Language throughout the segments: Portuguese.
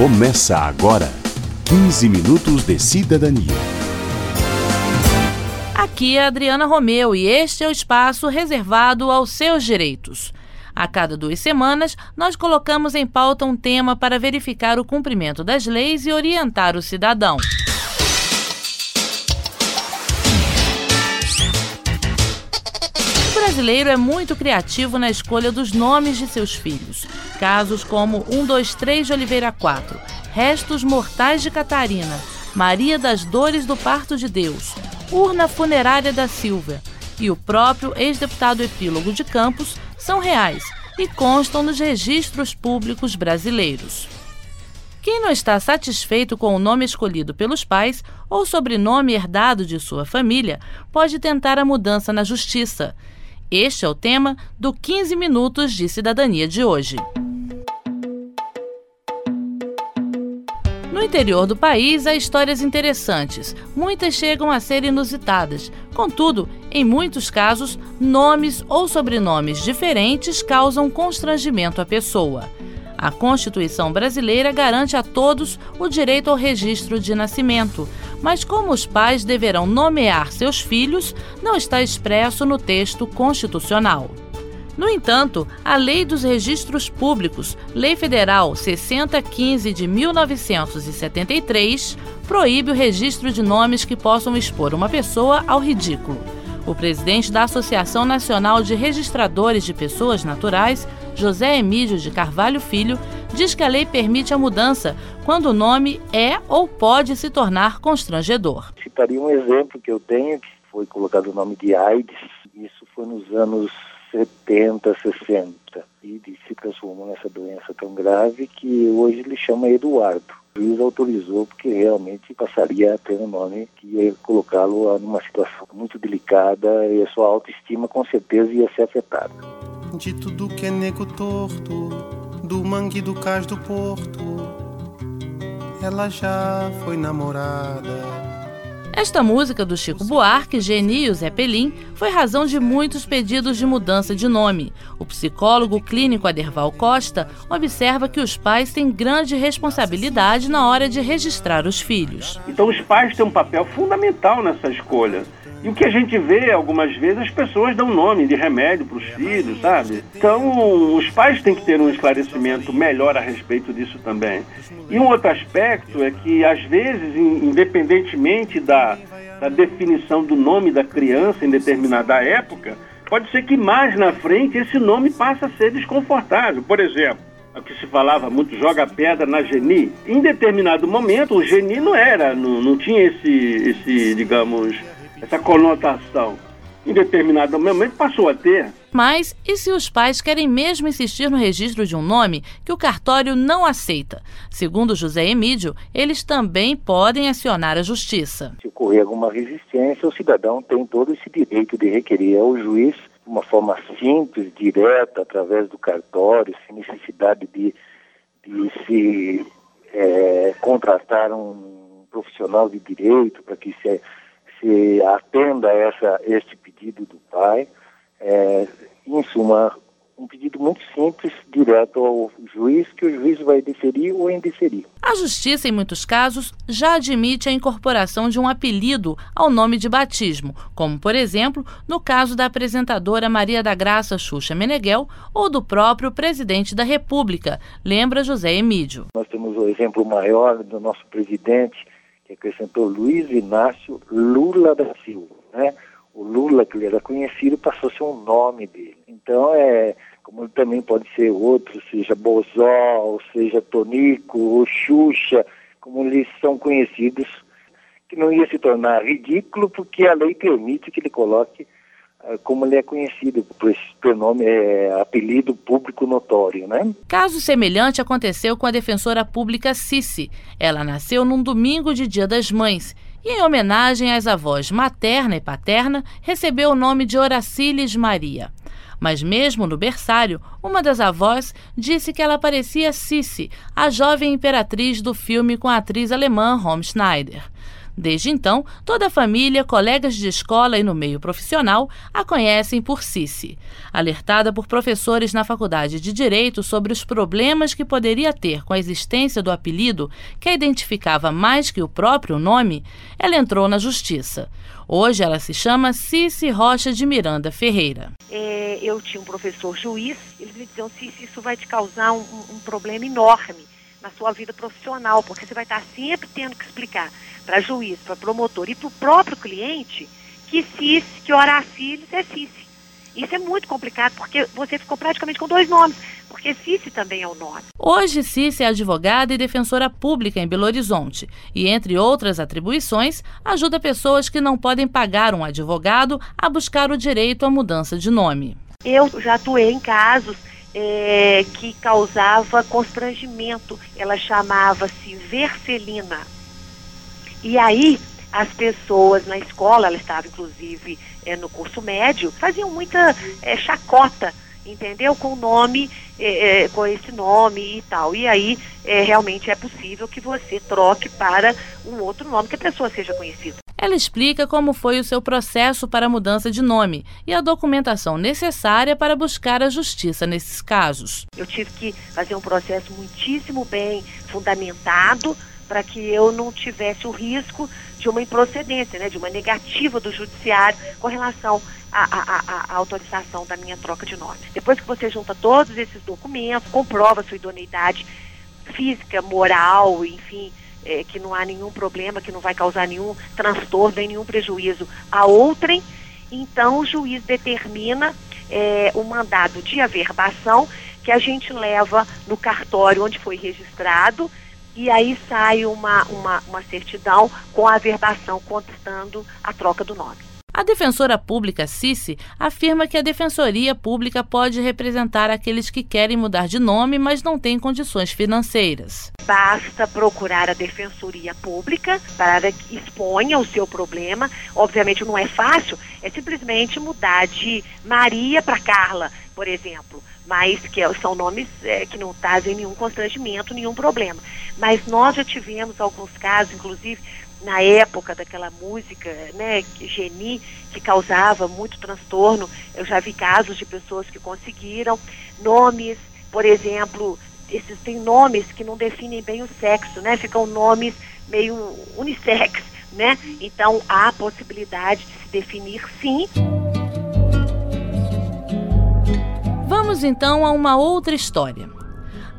Começa agora 15 minutos de cidadania. Aqui é Adriana Romeu e este é o espaço reservado aos seus direitos. A cada duas semanas, nós colocamos em pauta um tema para verificar o cumprimento das leis e orientar o cidadão. Brasileiro é muito criativo na escolha dos nomes de seus filhos. Casos como 123 de Oliveira 4, Restos Mortais de Catarina, Maria das Dores do Parto de Deus, Urna Funerária da Silva e o próprio ex-deputado Epílogo de Campos são reais e constam nos registros públicos brasileiros. Quem não está satisfeito com o nome escolhido pelos pais ou sobrenome herdado de sua família pode tentar a mudança na justiça. Este é o tema do 15 Minutos de Cidadania de hoje. No interior do país há histórias interessantes, muitas chegam a ser inusitadas. Contudo, em muitos casos, nomes ou sobrenomes diferentes causam constrangimento à pessoa. A Constituição brasileira garante a todos o direito ao registro de nascimento, mas como os pais deverão nomear seus filhos, não está expresso no texto constitucional. No entanto, a Lei dos Registros Públicos, Lei Federal 6015 de 1973, proíbe o registro de nomes que possam expor uma pessoa ao ridículo. O presidente da Associação Nacional de Registradores de Pessoas Naturais, José Emílio de Carvalho Filho, diz que a lei permite a mudança quando o nome é ou pode se tornar constrangedor. Citaria um exemplo que eu tenho, que foi colocado o nome de AIDS. Isso foi nos anos 70, 60 e se transformou nessa doença tão grave que hoje ele chama Eduardo. O juiz autorizou porque realmente passaria a ter um nome que ia colocá-lo numa situação muito delicada e a sua autoestima com certeza ia ser afetada. De tudo que é nego torto, do mangue do cais do porto, ela já foi namorada esta música do Chico Buarque, Geni e Zé Pelim foi razão de muitos pedidos de mudança de nome. O psicólogo clínico Aderval Costa observa que os pais têm grande responsabilidade na hora de registrar os filhos. Então os pais têm um papel fundamental nessa escolha. E o que a gente vê algumas vezes, as pessoas dão nome de remédio para os filhos, sabe? Então, os pais têm que ter um esclarecimento melhor a respeito disso também. E um outro aspecto é que, às vezes, independentemente da, da definição do nome da criança em determinada época, pode ser que mais na frente esse nome passe a ser desconfortável. Por exemplo, o que se falava muito, joga pedra na Geni. Em determinado momento, o Geni não era, não, não tinha esse, esse, digamos, essa conotação. Em determinado momento passou a ter. Mas e se os pais querem mesmo insistir no registro de um nome que o cartório não aceita? Segundo José Emídio, eles também podem acionar a justiça. Se ocorrer alguma resistência, o cidadão tem todo esse direito de requerer ao juiz de uma forma simples, direta, através do cartório, sem necessidade de, de se é, contratar um profissional de direito para que se se atenda a essa, este pedido do pai. É, em suma, um pedido muito simples, direto ao juiz, que o juiz vai deferir ou indeferir. A Justiça, em muitos casos, já admite a incorporação de um apelido ao nome de batismo, como, por exemplo, no caso da apresentadora Maria da Graça Xuxa Meneghel ou do próprio presidente da República, lembra José Emídio. Nós temos o exemplo maior do nosso presidente, que acrescentou Luiz Inácio Lula da Silva, né? O Lula, que ele era conhecido, passou a ser um nome dele. Então, é, como também pode ser outro, seja Bozó, seja Tonico, ou Xuxa, como eles são conhecidos, que não ia se tornar ridículo, porque a lei permite que ele coloque como ele é conhecido por esse pronome, é, apelido público notório, né? Caso semelhante aconteceu com a defensora pública Cici. Ela nasceu num domingo de Dia das Mães e, em homenagem às avós materna e paterna, recebeu o nome de Horaciles Maria. Mas mesmo no berçário, uma das avós disse que ela parecia Cici, a jovem imperatriz do filme com a atriz alemã Romy Schneider. Desde então, toda a família, colegas de escola e no meio profissional a conhecem por Cici. Alertada por professores na Faculdade de Direito sobre os problemas que poderia ter com a existência do apelido, que a identificava mais que o próprio nome, ela entrou na justiça. Hoje ela se chama Cici Rocha de Miranda Ferreira. É, eu tinha um professor juiz, eles me diziam, Cici, isso vai te causar um, um problema enorme na sua vida profissional, porque você vai estar sempre tendo que explicar para juiz, para promotor e para o próprio cliente que CIS, que Horacilis é CIS. Isso é muito complicado, porque você ficou praticamente com dois nomes, porque Cici também é o nome. Hoje, Cici é advogada e defensora pública em Belo Horizonte e, entre outras atribuições, ajuda pessoas que não podem pagar um advogado a buscar o direito à mudança de nome. Eu já atuei em casos é, que causava constrangimento. Ela chamava-se Vercelina. E aí, as pessoas na escola, ela estava inclusive é, no curso médio, faziam muita é, chacota, entendeu? Com o nome, é, com esse nome e tal. E aí, realmente é possível que você troque para um outro nome, que a pessoa seja conhecida. Ela explica como foi o seu processo para a mudança de nome e a documentação necessária para buscar a justiça nesses casos. Eu tive que fazer um processo muitíssimo bem fundamentado para que eu não tivesse o risco de uma improcedência, né, de uma negativa do judiciário com relação à, autorização da minha troca de nome. Depois que você junta todos esses documentos, comprova sua idoneidade física, moral, enfim, é, que não há nenhum problema, que não vai causar nenhum transtorno nem nenhum prejuízo a outrem, então o juiz determina é, o mandado de averbação que a gente leva no cartório onde foi registrado e aí sai uma, uma, uma certidão com a averbação contestando a troca do nome. A defensora pública Cici afirma que a defensoria pública pode representar aqueles que querem mudar de nome, mas não têm condições financeiras. Basta procurar a defensoria pública para que exponha o seu problema. Obviamente não é fácil, é simplesmente mudar de Maria para Carla, por exemplo mas que são nomes é, que não trazem nenhum constrangimento, nenhum problema. Mas nós já tivemos alguns casos, inclusive na época daquela música, né, Geni, que causava muito transtorno. Eu já vi casos de pessoas que conseguiram nomes, por exemplo, esses têm nomes que não definem bem o sexo, né? Ficam nomes meio unissex, né? Então há possibilidade de se definir sim. Vamos então a uma outra história.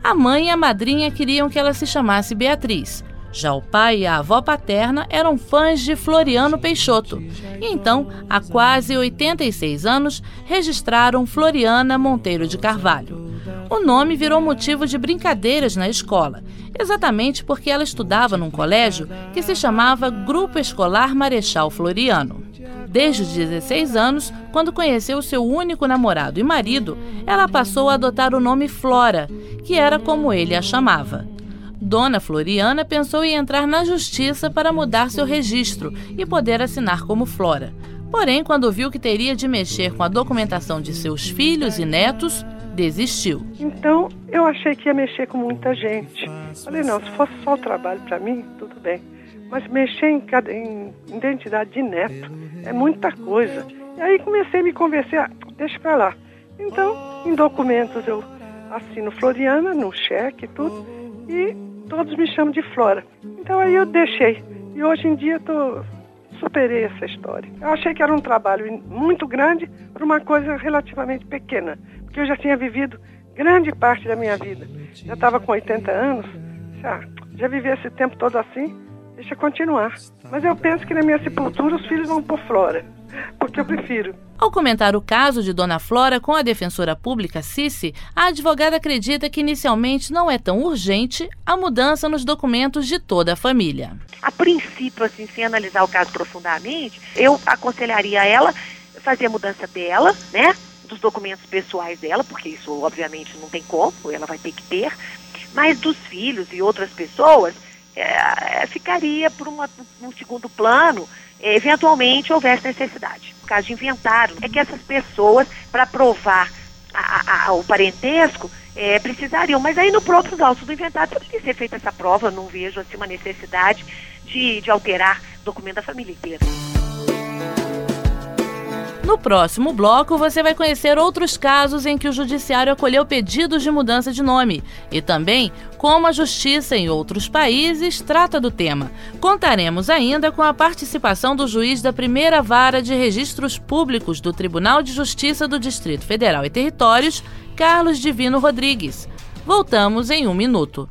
A mãe e a madrinha queriam que ela se chamasse Beatriz, já o pai e a avó paterna eram fãs de Floriano Peixoto e então, há quase 86 anos, registraram Floriana Monteiro de Carvalho. O nome virou motivo de brincadeiras na escola, exatamente porque ela estudava num colégio que se chamava Grupo Escolar Marechal Floriano. Desde os 16 anos, quando conheceu seu único namorado e marido, ela passou a adotar o nome Flora, que era como ele a chamava. Dona Floriana pensou em entrar na justiça para mudar seu registro e poder assinar como Flora. Porém, quando viu que teria de mexer com a documentação de seus filhos e netos, desistiu. Então, eu achei que ia mexer com muita gente. Falei, não, se fosse só o trabalho para mim, tudo bem. Mas mexer em, em, identidade de neto é muita coisa. E aí comecei a me convencer, ah, deixa para lá. Então, em documentos eu assino Floriana, no cheque e tudo, e todos me chamam de Flora. Então aí eu deixei. E hoje em dia tô superei essa história. Eu achei que era um trabalho muito grande para uma coisa relativamente pequena, porque eu já tinha vivido grande parte da minha vida. Já estava com 80 anos, já, já vivi esse tempo todo assim, deixa continuar. Mas eu penso que na minha sepultura os filhos vão por Flora porque eu prefiro. Ao comentar o caso de Dona Flora com a defensora pública Cici, a advogada acredita que inicialmente não é tão urgente a mudança nos documentos de toda a família. A princípio, assim, sem analisar o caso profundamente, eu aconselharia ela fazer a mudança dela, né? Dos documentos pessoais dela, porque isso obviamente não tem como, ela vai ter que ter, mas dos filhos e outras pessoas, é, ficaria por uma, um segundo plano eventualmente houvesse necessidade. No caso de inventário, é que essas pessoas, para provar a, a, o parentesco, é, precisariam, mas aí no próprio autos do inventário poderia ser feita essa prova, não vejo assim uma necessidade de, de alterar documento da família inteira. No próximo bloco, você vai conhecer outros casos em que o Judiciário acolheu pedidos de mudança de nome e também como a Justiça em outros países trata do tema. Contaremos ainda com a participação do juiz da primeira vara de registros públicos do Tribunal de Justiça do Distrito Federal e Territórios, Carlos Divino Rodrigues. Voltamos em um minuto.